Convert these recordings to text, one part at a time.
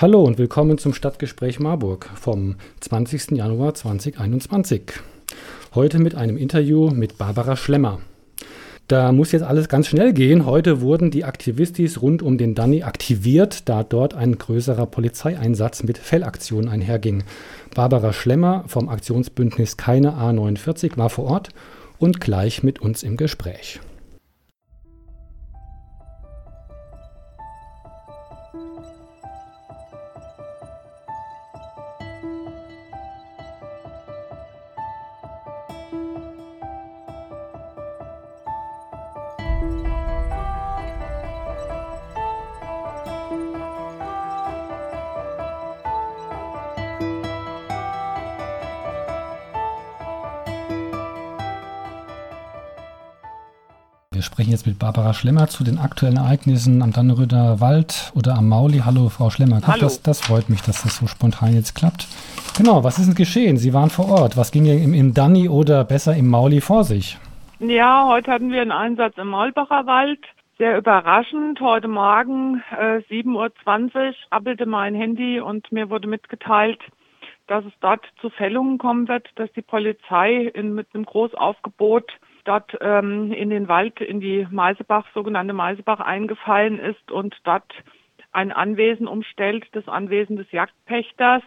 Hallo und willkommen zum Stadtgespräch Marburg vom 20. Januar 2021. Heute mit einem Interview mit Barbara Schlemmer. Da muss jetzt alles ganz schnell gehen. Heute wurden die Aktivistis rund um den Danny aktiviert, da dort ein größerer Polizeieinsatz mit Fellaktionen einherging. Barbara Schlemmer vom Aktionsbündnis Keine A49 war vor Ort und gleich mit uns im Gespräch. Wir sprechen jetzt mit Barbara Schlemmer zu den aktuellen Ereignissen am Dannröder Wald oder am Mauli. Hallo, Frau Schlemmer. Hallo. Das, das freut mich, dass das so spontan jetzt klappt. Genau, was ist denn geschehen? Sie waren vor Ort. Was ging im, im Danny oder besser im Mauli vor sich? Ja, heute hatten wir einen Einsatz im Maulbacher Wald. Sehr überraschend. Heute Morgen äh, 7.20 Uhr rappelte mein Handy und mir wurde mitgeteilt, dass es dort zu Fällungen kommen wird, dass die Polizei in, mit einem Großaufgebot dort ähm, in den Wald, in die Meisebach, sogenannte Meisebach eingefallen ist und dort ein Anwesen umstellt, das Anwesen des Jagdpächters.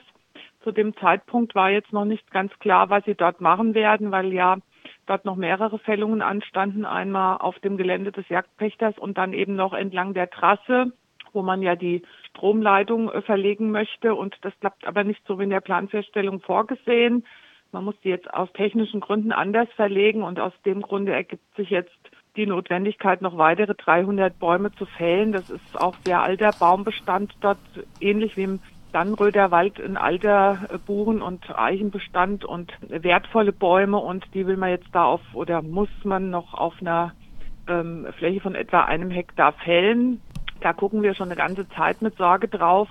Zu dem Zeitpunkt war jetzt noch nicht ganz klar, was sie dort machen werden, weil ja dort noch mehrere Fällungen anstanden, einmal auf dem Gelände des Jagdpächters und dann eben noch entlang der Trasse, wo man ja die Stromleitung äh, verlegen möchte. Und das klappt aber nicht so wie in der Planfeststellung vorgesehen. Man muss die jetzt aus technischen Gründen anders verlegen und aus dem Grunde ergibt sich jetzt die Notwendigkeit, noch weitere 300 Bäume zu fällen. Das ist auch sehr alter Baumbestand dort, ähnlich wie im Dannröder Wald, ein alter Buchen- und Eichenbestand und wertvolle Bäume und die will man jetzt da auf oder muss man noch auf einer ähm, Fläche von etwa einem Hektar fällen. Da gucken wir schon eine ganze Zeit mit Sorge drauf,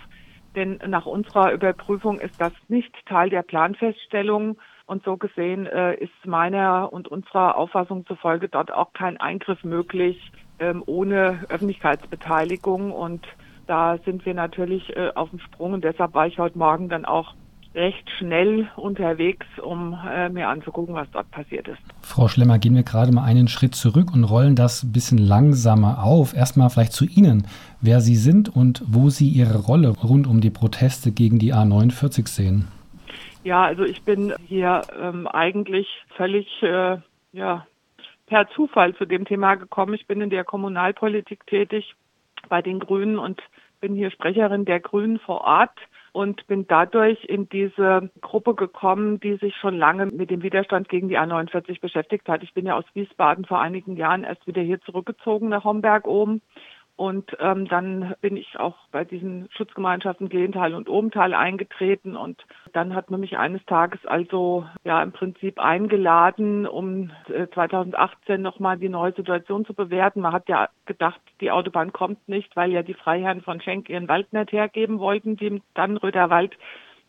denn nach unserer Überprüfung ist das nicht Teil der Planfeststellung und so gesehen äh, ist meiner und unserer Auffassung zufolge dort auch kein Eingriff möglich ähm, ohne Öffentlichkeitsbeteiligung. Und da sind wir natürlich äh, auf dem Sprung. Und deshalb war ich heute Morgen dann auch recht schnell unterwegs, um äh, mir anzugucken, was dort passiert ist. Frau Schlemmer, gehen wir gerade mal einen Schritt zurück und rollen das ein bisschen langsamer auf. Erstmal vielleicht zu Ihnen, wer Sie sind und wo Sie Ihre Rolle rund um die Proteste gegen die A49 sehen. Ja, also ich bin hier ähm, eigentlich völlig äh, ja, per Zufall zu dem Thema gekommen. Ich bin in der Kommunalpolitik tätig bei den Grünen und bin hier Sprecherin der Grünen vor Ort und bin dadurch in diese Gruppe gekommen, die sich schon lange mit dem Widerstand gegen die A49 beschäftigt hat. Ich bin ja aus Wiesbaden vor einigen Jahren erst wieder hier zurückgezogen nach Homberg oben und ähm, dann bin ich auch bei diesen Schutzgemeinschaften Glental und Obental eingetreten und dann hat man mich eines Tages also ja im Prinzip eingeladen, um äh, 2018 nochmal die neue Situation zu bewerten. Man hat ja gedacht, die Autobahn kommt nicht, weil ja die Freiherren von Schenk ihren Wald nicht hergeben wollten, die Dannröder Wald.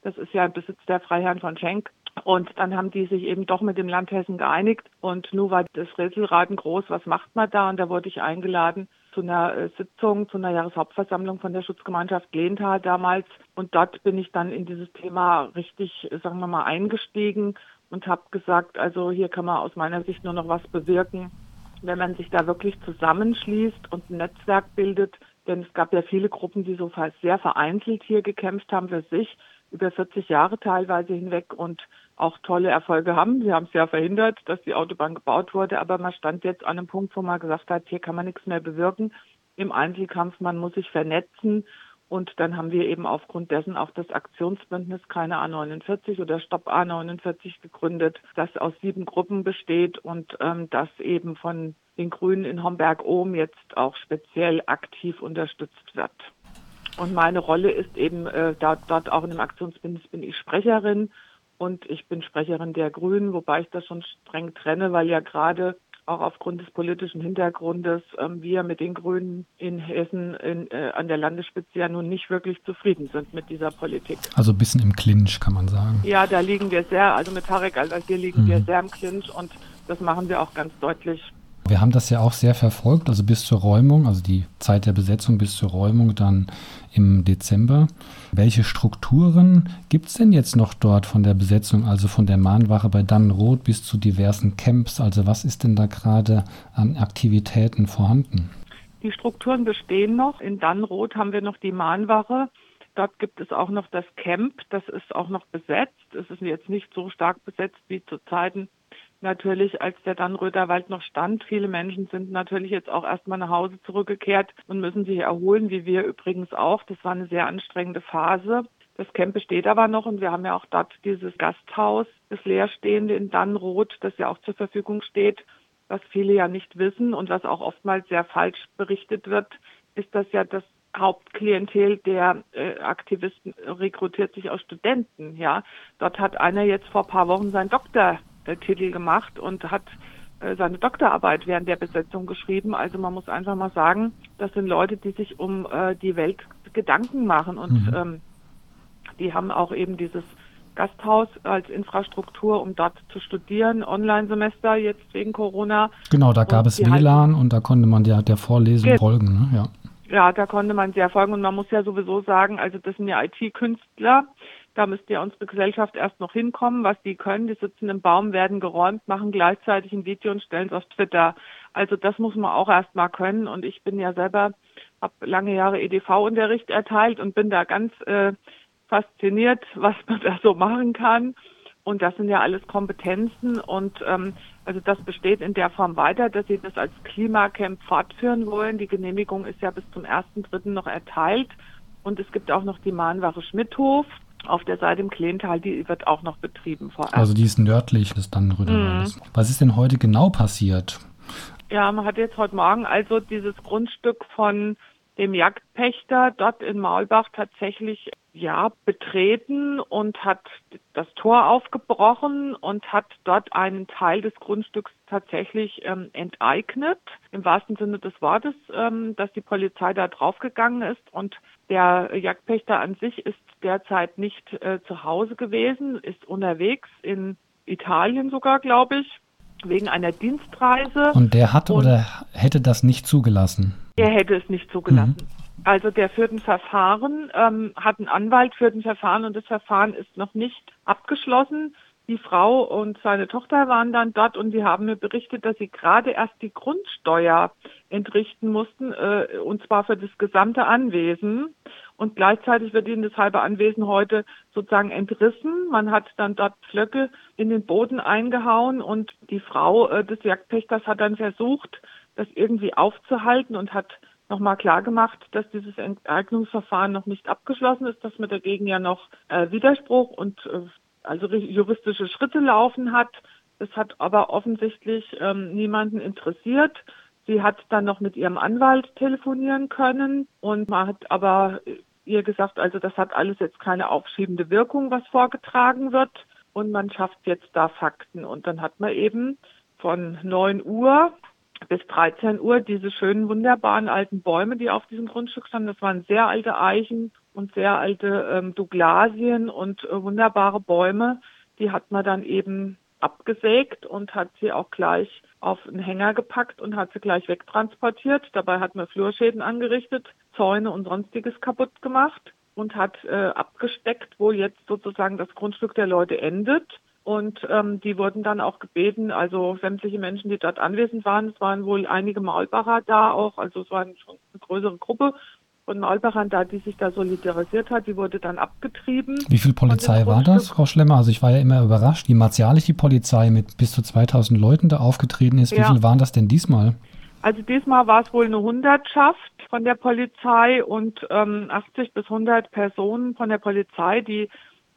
Das ist ja ein Besitz der Freiherren von Schenk. Und dann haben die sich eben doch mit dem Land Hessen geeinigt. Und nun war das Rätselraten groß, was macht man da? Und da wurde ich eingeladen zu einer äh, Sitzung, zu einer Jahreshauptversammlung von der Schutzgemeinschaft Lehntal damals. Und dort bin ich dann in dieses Thema richtig, sagen wir mal, eingestiegen und habe gesagt, also hier kann man aus meiner Sicht nur noch was bewirken, wenn man sich da wirklich zusammenschließt und ein Netzwerk bildet. Denn es gab ja viele Gruppen, die so sehr vereinzelt hier gekämpft haben für sich, über 40 Jahre teilweise hinweg und auch tolle Erfolge haben. Sie haben es ja verhindert, dass die Autobahn gebaut wurde, aber man stand jetzt an einem Punkt, wo man gesagt hat, hier kann man nichts mehr bewirken im Einzelkampf, man muss sich vernetzen und dann haben wir eben aufgrund dessen auch das Aktionsbündnis Keine A49 oder Stopp A49 gegründet, das aus sieben Gruppen besteht und ähm, das eben von den Grünen in Homberg-Ohm jetzt auch speziell aktiv unterstützt wird. Und meine Rolle ist eben, äh, dort, dort auch in dem Aktionsbündnis bin ich Sprecherin und ich bin Sprecherin der Grünen, wobei ich das schon streng trenne, weil ja gerade auch aufgrund des politischen Hintergrundes ähm, wir mit den Grünen in Hessen in, äh, an der Landesspitze ja nun nicht wirklich zufrieden sind mit dieser Politik. Also ein bisschen im Clinch, kann man sagen. Ja, da liegen wir sehr, also mit Tarek al-Wazir liegen mhm. wir sehr im Clinch und das machen wir auch ganz deutlich wir haben das ja auch sehr verfolgt, also bis zur Räumung, also die Zeit der Besetzung bis zur Räumung dann im Dezember. Welche Strukturen gibt es denn jetzt noch dort von der Besetzung, also von der Mahnwache bei Dannenroth bis zu diversen Camps? Also was ist denn da gerade an Aktivitäten vorhanden? Die Strukturen bestehen noch. In Dannenroth haben wir noch die Mahnwache. Dort gibt es auch noch das Camp, das ist auch noch besetzt. Es ist jetzt nicht so stark besetzt wie zu Zeiten natürlich, als der Dannröder Wald noch stand. Viele Menschen sind natürlich jetzt auch erstmal nach Hause zurückgekehrt und müssen sich erholen, wie wir übrigens auch. Das war eine sehr anstrengende Phase. Das Camp besteht aber noch und wir haben ja auch dort dieses Gasthaus, das leerstehende in Dannroth, das ja auch zur Verfügung steht. Was viele ja nicht wissen und was auch oftmals sehr falsch berichtet wird, ist, dass ja das Hauptklientel der äh, Aktivisten rekrutiert sich aus Studenten. Ja, dort hat einer jetzt vor paar Wochen seinen Doktor Titel gemacht und hat äh, seine Doktorarbeit während der Besetzung geschrieben. Also man muss einfach mal sagen, das sind Leute, die sich um äh, die Welt Gedanken machen und mhm. ähm, die haben auch eben dieses Gasthaus als Infrastruktur, um dort zu studieren, Online-Semester jetzt wegen Corona. Genau, da gab und es WLAN und da konnte man ja der Vorlesung folgen, ne? ja. Ja, da konnte man sehr folgen und man muss ja sowieso sagen, also das sind ja IT-Künstler, da müsste ja unsere Gesellschaft erst noch hinkommen, was die können. Die sitzen im Baum, werden geräumt, machen gleichzeitig ein Video und stellen es auf Twitter. Also das muss man auch erst mal können. Und ich bin ja selber, habe lange Jahre EDV-Unterricht erteilt und bin da ganz äh, fasziniert, was man da so machen kann. Und das sind ja alles Kompetenzen und ähm, also das besteht in der Form weiter, dass sie das als Klimacamp fortführen wollen. Die Genehmigung ist ja bis zum 1.3. noch erteilt. Und es gibt auch noch die Mahnwache Schmidthof auf der Seite im Klental, die wird auch noch betrieben vorerst. Also die ist nördlich des Dannenröderwaldes. Mhm. Was ist denn heute genau passiert? Ja, man hat jetzt heute Morgen also dieses Grundstück von dem Jagdpächter dort in Maulbach tatsächlich ja betreten und hat das Tor aufgebrochen und hat dort einen Teil des Grundstücks tatsächlich ähm, enteignet, im wahrsten Sinne des Wortes, ähm, dass die Polizei da draufgegangen ist und der Jagdpächter an sich ist derzeit nicht äh, zu Hause gewesen, ist unterwegs in Italien sogar, glaube ich, wegen einer Dienstreise. Und der hat und oder hätte das nicht zugelassen? Er hätte es nicht zugelassen. Mhm. Also der führt ein Verfahren, ähm, hat einen Anwalt, führt ein Verfahren und das Verfahren ist noch nicht abgeschlossen. Die Frau und seine Tochter waren dann dort und die haben mir berichtet, dass sie gerade erst die Grundsteuer entrichten mussten, äh, und zwar für das gesamte Anwesen. Und gleichzeitig wird ihnen das halbe Anwesen heute sozusagen entrissen. Man hat dann dort Pflöcke in den Boden eingehauen und die Frau äh, des Jagdpächters hat dann versucht, das irgendwie aufzuhalten und hat nochmal klargemacht, dass dieses Enteignungsverfahren noch nicht abgeschlossen ist, dass man dagegen ja noch äh, Widerspruch und äh, also juristische Schritte laufen hat. Das hat aber offensichtlich ähm, niemanden interessiert. Sie hat dann noch mit ihrem Anwalt telefonieren können und man hat aber ihr gesagt, also das hat alles jetzt keine aufschiebende Wirkung, was vorgetragen wird und man schafft jetzt da Fakten. Und dann hat man eben von 9 Uhr bis 13 Uhr diese schönen, wunderbaren alten Bäume, die auf diesem Grundstück standen. Das waren sehr alte Eichen und sehr alte ähm, Douglasien und äh, wunderbare Bäume. Die hat man dann eben abgesägt und hat sie auch gleich auf einen Hänger gepackt und hat sie gleich wegtransportiert. Dabei hat man Flurschäden angerichtet, Zäune und sonstiges kaputt gemacht und hat äh, abgesteckt, wo jetzt sozusagen das Grundstück der Leute endet. Und ähm, die wurden dann auch gebeten, also sämtliche Menschen, die dort anwesend waren, es waren wohl einige Maulbacher da auch, also es war schon eine größere Gruppe von Maulbachern da, die sich da solidarisiert hat, die wurde dann abgetrieben. Wie viel Polizei war das, Frau Schlemmer? Also ich war ja immer überrascht, wie martialisch die Polizei mit bis zu 2000 Leuten da aufgetreten ist. Wie ja. viel waren das denn diesmal? Also diesmal war es wohl eine Hundertschaft von der Polizei und ähm, 80 bis 100 Personen von der Polizei, die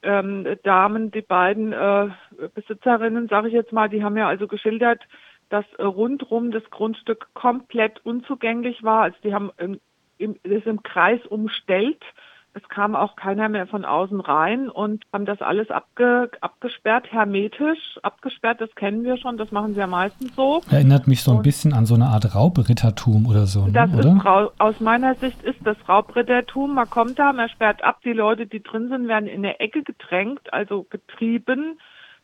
ähm, Damen, die beiden äh, Besitzerinnen, sage ich jetzt mal, die haben ja also geschildert, dass äh, rundrum das Grundstück komplett unzugänglich war. Also die haben im, im, ist im Kreis umstellt. Es kam auch keiner mehr von außen rein und haben das alles abge, abgesperrt, hermetisch abgesperrt. Das kennen wir schon, das machen sie ja meistens so. Erinnert mich so ein und bisschen an so eine Art Raubrittertum oder so. Ne, das oder? Ist, aus meiner Sicht ist das Raubrittertum. Man kommt da, man sperrt ab, die Leute, die drin sind, werden in der Ecke gedrängt, also getrieben.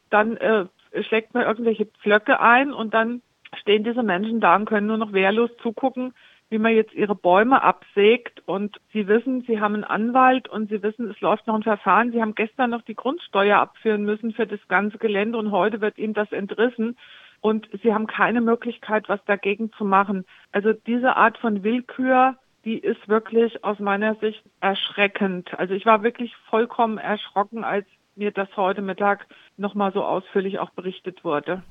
Dann äh, schlägt man irgendwelche Pflöcke ein und dann stehen diese Menschen da und können nur noch wehrlos zugucken, wie man jetzt ihre Bäume absägt und sie wissen, sie haben einen Anwalt und sie wissen, es läuft noch ein Verfahren. Sie haben gestern noch die Grundsteuer abführen müssen für das ganze Gelände und heute wird ihnen das entrissen und sie haben keine Möglichkeit, was dagegen zu machen. Also diese Art von Willkür, die ist wirklich aus meiner Sicht erschreckend. Also ich war wirklich vollkommen erschrocken, als mir das heute Mittag nochmal so ausführlich auch berichtet wurde.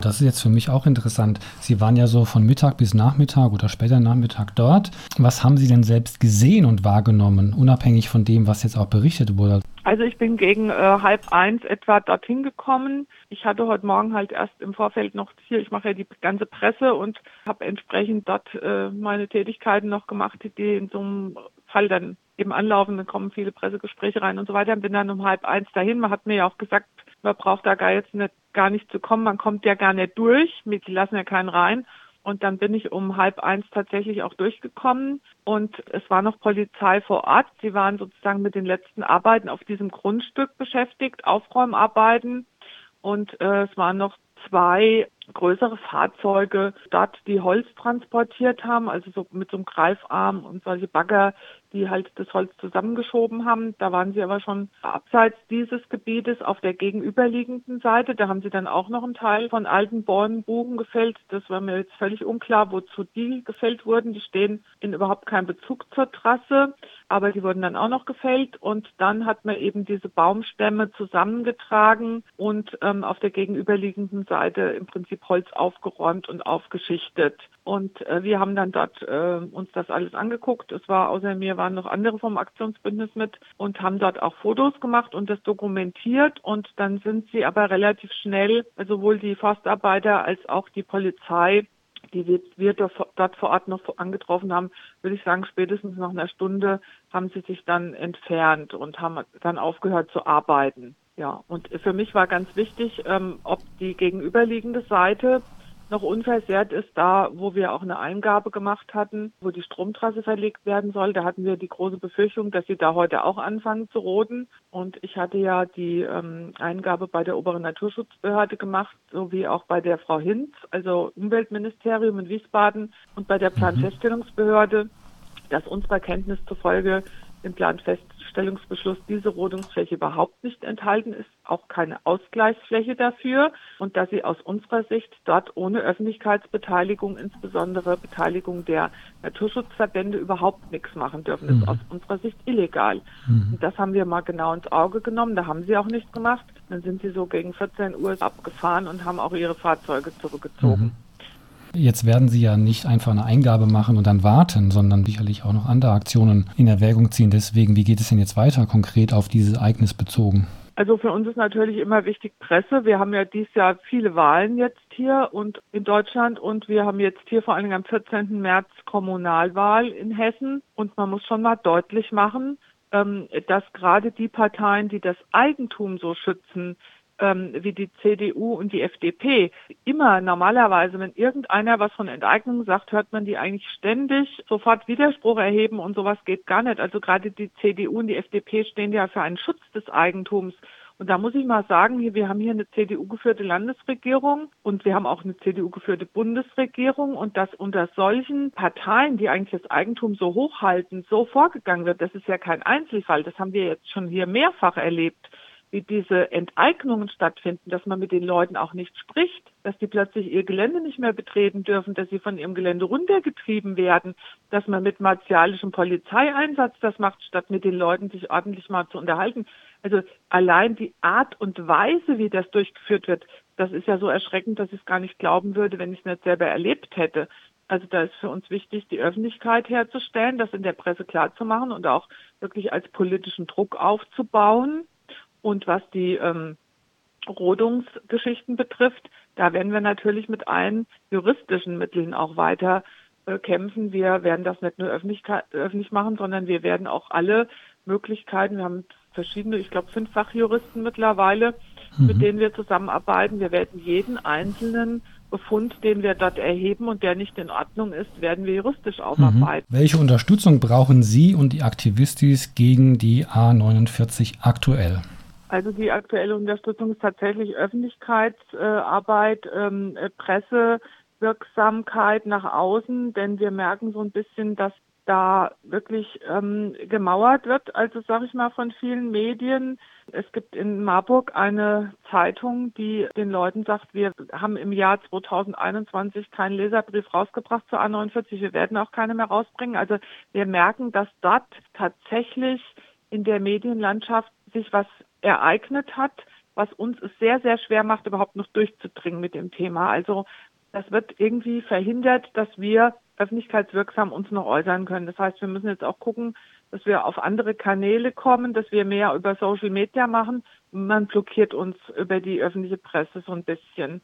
Das ist jetzt für mich auch interessant. Sie waren ja so von Mittag bis Nachmittag oder später Nachmittag dort. Was haben Sie denn selbst gesehen und wahrgenommen, unabhängig von dem, was jetzt auch berichtet wurde? Also ich bin gegen äh, halb eins etwa dorthin gekommen. Ich hatte heute Morgen halt erst im Vorfeld noch hier, ich mache ja die ganze Presse und habe entsprechend dort äh, meine Tätigkeiten noch gemacht, die in so einem Fall dann eben anlaufen. Dann kommen viele Pressegespräche rein und so weiter. Und bin dann um halb eins dahin. Man hat mir ja auch gesagt, man braucht da gar jetzt nicht, gar nicht zu kommen. Man kommt ja gar nicht durch. Die lassen ja keinen rein. Und dann bin ich um halb eins tatsächlich auch durchgekommen und es war noch Polizei vor Ort. Sie waren sozusagen mit den letzten Arbeiten auf diesem Grundstück beschäftigt, Aufräumarbeiten. Und äh, es waren noch zwei größere Fahrzeuge dort, die Holz transportiert haben, also so mit so einem Greifarm und solche Bagger, die halt das Holz zusammengeschoben haben. Da waren sie aber schon abseits dieses Gebietes auf der gegenüberliegenden Seite. Da haben sie dann auch noch einen Teil von alten Bäumen, Buchen gefällt. Das war mir jetzt völlig unklar, wozu die gefällt wurden. Die stehen in überhaupt keinem Bezug zur Trasse, aber die wurden dann auch noch gefällt. Und dann hat man eben diese Baumstämme zusammengetragen und ähm, auf der gegenüberliegenden Seite im Prinzip Holz aufgeräumt und aufgeschichtet. Und äh, wir haben dann dort äh, uns das alles angeguckt. Es war außer mir waren noch andere vom Aktionsbündnis mit und haben dort auch Fotos gemacht und das dokumentiert. Und dann sind sie aber relativ schnell, sowohl die Forstarbeiter als auch die Polizei, die wir, dort vor Ort noch angetroffen haben, würde ich sagen, spätestens nach einer Stunde haben sie sich dann entfernt und haben dann aufgehört zu arbeiten. Ja, und für mich war ganz wichtig, ähm, ob die gegenüberliegende Seite noch unversehrt ist, da wo wir auch eine Eingabe gemacht hatten, wo die Stromtrasse verlegt werden soll. Da hatten wir die große Befürchtung, dass sie da heute auch anfangen zu roden. Und ich hatte ja die ähm, Eingabe bei der oberen Naturschutzbehörde gemacht, sowie auch bei der Frau Hinz, also Umweltministerium in Wiesbaden und bei der mhm. Planfeststellungsbehörde, dass unserer Kenntnis zufolge im Planfeststellungsbeschluss diese Rodungsfläche überhaupt nicht enthalten ist, auch keine Ausgleichsfläche dafür und dass sie aus unserer Sicht dort ohne Öffentlichkeitsbeteiligung, insbesondere Beteiligung der Naturschutzverbände, überhaupt nichts machen dürfen. Das ist mhm. aus unserer Sicht illegal. Mhm. Und das haben wir mal genau ins Auge genommen. Da haben sie auch nichts gemacht. Dann sind sie so gegen 14 Uhr abgefahren und haben auch ihre Fahrzeuge zurückgezogen. Mhm. Jetzt werden Sie ja nicht einfach eine Eingabe machen und dann warten, sondern sicherlich auch noch andere Aktionen in Erwägung ziehen. Deswegen, wie geht es denn jetzt weiter konkret auf dieses Ereignis bezogen? Also für uns ist natürlich immer wichtig Presse. Wir haben ja dieses Jahr viele Wahlen jetzt hier und in Deutschland und wir haben jetzt hier vor allen Dingen am 14. März Kommunalwahl in Hessen und man muss schon mal deutlich machen, ähm, dass gerade die Parteien, die das Eigentum so schützen, ähm, wie die CDU und die FDP. Immer normalerweise, wenn irgendeiner was von Enteignung sagt, hört man die eigentlich ständig sofort Widerspruch erheben und sowas geht gar nicht. Also gerade die CDU und die FDP stehen ja für einen Schutz des Eigentums. Und da muss ich mal sagen, wir haben hier eine CDU-geführte Landesregierung und wir haben auch eine CDU-geführte Bundesregierung und dass unter solchen Parteien, die eigentlich das Eigentum so hochhalten, so vorgegangen wird, das ist ja kein Einzelfall. Das haben wir jetzt schon hier mehrfach erlebt wie diese Enteignungen stattfinden, dass man mit den Leuten auch nicht spricht, dass die plötzlich ihr Gelände nicht mehr betreten dürfen, dass sie von ihrem Gelände runtergetrieben werden, dass man mit martialischem Polizeieinsatz das macht, statt mit den Leuten sich ordentlich mal zu unterhalten. Also allein die Art und Weise, wie das durchgeführt wird, das ist ja so erschreckend, dass ich es gar nicht glauben würde, wenn ich es nicht selber erlebt hätte. Also da ist für uns wichtig, die Öffentlichkeit herzustellen, das in der Presse klarzumachen und auch wirklich als politischen Druck aufzubauen und was die ähm, Rodungsgeschichten betrifft, da werden wir natürlich mit allen juristischen Mitteln auch weiter äh, kämpfen. Wir werden das nicht nur öffentlich, öffentlich machen, sondern wir werden auch alle Möglichkeiten. Wir haben verschiedene, ich glaube, fünf Fachjuristen mittlerweile, mhm. mit denen wir zusammenarbeiten. Wir werden jeden einzelnen Befund, den wir dort erheben und der nicht in Ordnung ist, werden wir juristisch aufarbeiten. Mhm. Welche Unterstützung brauchen Sie und die Aktivistis gegen die A49 aktuell? Also die aktuelle Unterstützung ist tatsächlich Öffentlichkeitsarbeit, ähm, Pressewirksamkeit nach außen, denn wir merken so ein bisschen, dass da wirklich ähm, gemauert wird, also sage ich mal von vielen Medien. Es gibt in Marburg eine Zeitung, die den Leuten sagt, wir haben im Jahr 2021 keinen Leserbrief rausgebracht zur A49, wir werden auch keine mehr rausbringen. Also wir merken, dass dort tatsächlich in der Medienlandschaft sich was ereignet hat, was uns es sehr, sehr schwer macht, überhaupt noch durchzudringen mit dem Thema. Also das wird irgendwie verhindert, dass wir öffentlichkeitswirksam uns noch äußern können. Das heißt, wir müssen jetzt auch gucken, dass wir auf andere Kanäle kommen, dass wir mehr über Social Media machen. Man blockiert uns über die öffentliche Presse so ein bisschen.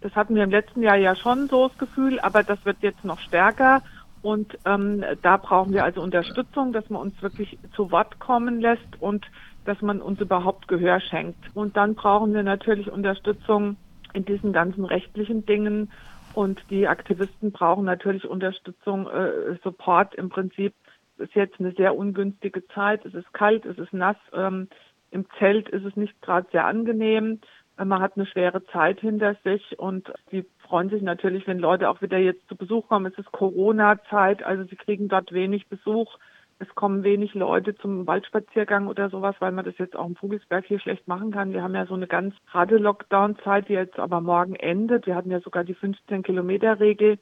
Das hatten wir im letzten Jahr ja schon so das Gefühl, aber das wird jetzt noch stärker. Und ähm, da brauchen wir also Unterstützung, dass man uns wirklich zu Wort kommen lässt und dass man uns überhaupt Gehör schenkt. Und dann brauchen wir natürlich Unterstützung in diesen ganzen rechtlichen Dingen und die Aktivisten brauchen natürlich Unterstützung, äh, Support im Prinzip. Es ist jetzt eine sehr ungünstige Zeit. Es ist kalt, es ist nass. Ähm, Im Zelt ist es nicht gerade sehr angenehm. Äh, man hat eine schwere Zeit hinter sich und sie freuen sich natürlich, wenn Leute auch wieder jetzt zu Besuch kommen. Es ist Corona-Zeit, also sie kriegen dort wenig Besuch es kommen wenig Leute zum Waldspaziergang oder sowas, weil man das jetzt auch im Vogelsberg hier schlecht machen kann. Wir haben ja so eine ganz harte Lockdown-Zeit, die jetzt aber morgen endet. Wir hatten ja sogar die 15-Kilometer-Regel.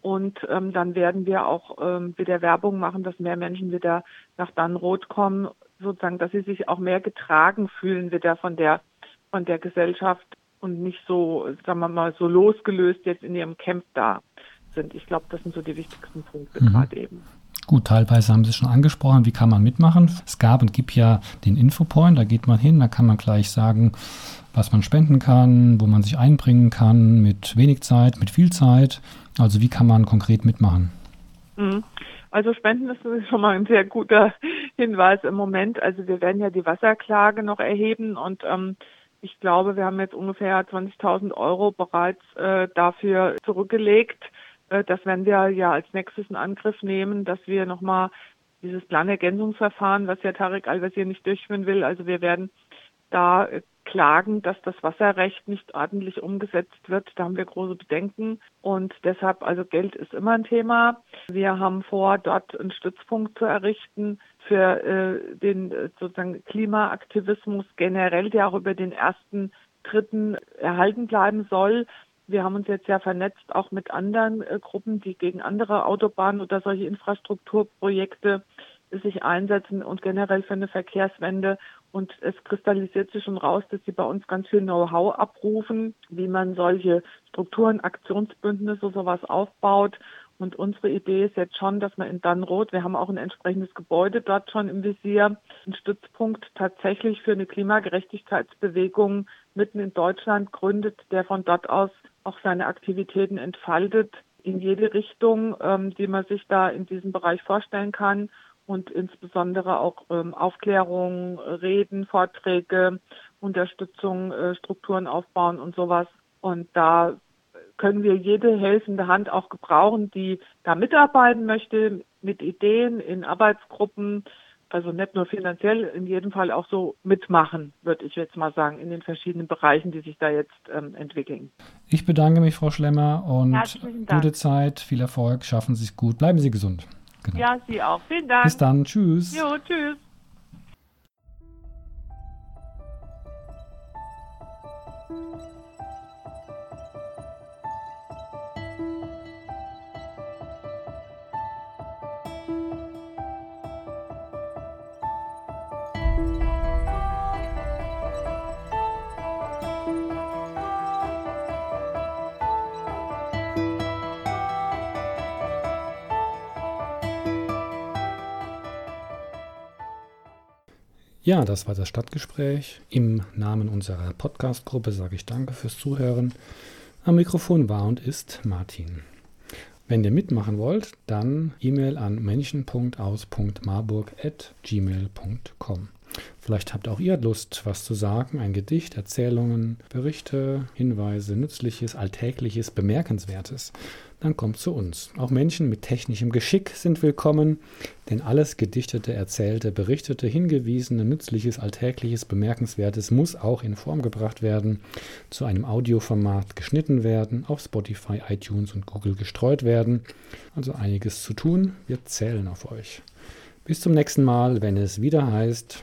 Und ähm, dann werden wir auch ähm, wieder Werbung machen, dass mehr Menschen wieder nach Dannrot kommen, sozusagen, dass sie sich auch mehr getragen fühlen wieder von der von der Gesellschaft und nicht so, sagen wir mal, so losgelöst jetzt in ihrem Camp da sind. Ich glaube, das sind so die wichtigsten Punkte mhm. gerade eben. Gut, teilweise haben Sie es schon angesprochen, wie kann man mitmachen? Es gab und gibt ja den Infopoint, da geht man hin, da kann man gleich sagen, was man spenden kann, wo man sich einbringen kann, mit wenig Zeit, mit viel Zeit. Also wie kann man konkret mitmachen? Mhm. Also Spenden ist schon mal ein sehr guter Hinweis im Moment. Also wir werden ja die Wasserklage noch erheben und ähm, ich glaube, wir haben jetzt ungefähr 20.000 Euro bereits äh, dafür zurückgelegt. Äh, das werden wir ja als nächstes in Angriff nehmen, dass wir nochmal dieses Planergänzungsverfahren, was ja Tarek Al-Wazir nicht durchführen will, also wir werden da äh, klagen, dass das Wasserrecht nicht ordentlich umgesetzt wird. Da haben wir große Bedenken und deshalb, also Geld ist immer ein Thema. Wir haben vor, dort einen Stützpunkt zu errichten für äh, den äh, sozusagen Klimaaktivismus generell, der auch über den ersten Dritten erhalten bleiben soll. Wir haben uns jetzt ja vernetzt auch mit anderen äh, Gruppen, die gegen andere Autobahnen oder solche Infrastrukturprojekte sich einsetzen und generell für eine Verkehrswende. Und es kristallisiert sich schon raus, dass sie bei uns ganz viel Know-how abrufen, wie man solche Strukturen, Aktionsbündnisse, sowas aufbaut. Und unsere Idee ist jetzt schon, dass man in Dannroth, wir haben auch ein entsprechendes Gebäude dort schon im Visier, einen Stützpunkt tatsächlich für eine Klimagerechtigkeitsbewegung mitten in Deutschland gründet, der von dort aus auch seine Aktivitäten entfaltet in jede Richtung, ähm, die man sich da in diesem Bereich vorstellen kann und insbesondere auch ähm, Aufklärung, Reden, Vorträge, Unterstützung, äh, Strukturen aufbauen und sowas. Und da können wir jede helfende Hand auch gebrauchen, die da mitarbeiten möchte, mit Ideen in Arbeitsgruppen, also nicht nur finanziell, in jedem Fall auch so mitmachen, würde ich jetzt mal sagen, in den verschiedenen Bereichen, die sich da jetzt ähm, entwickeln. Ich bedanke mich, Frau Schlemmer, und gute Zeit, viel Erfolg, schaffen Sie es gut, bleiben Sie gesund. Genau. Ja, Sie auch. Vielen Dank. Bis dann, tschüss. Jo, tschüss. Ja, das war das Stadtgespräch. Im Namen unserer Podcast-Gruppe sage ich Danke fürs Zuhören. Am Mikrofon war und ist Martin. Wenn ihr mitmachen wollt, dann E-Mail an menschen.aus.marburg.gmail.com. Vielleicht habt auch ihr Lust, was zu sagen, ein Gedicht, Erzählungen, Berichte, Hinweise, Nützliches, Alltägliches, Bemerkenswertes. Dann kommt zu uns. Auch Menschen mit technischem Geschick sind willkommen, denn alles Gedichtete, Erzählte, Berichtete, Hingewiesene, Nützliches, Alltägliches, Bemerkenswertes muss auch in Form gebracht werden, zu einem Audioformat geschnitten werden, auf Spotify, iTunes und Google gestreut werden. Also einiges zu tun. Wir zählen auf euch. Bis zum nächsten Mal, wenn es wieder heißt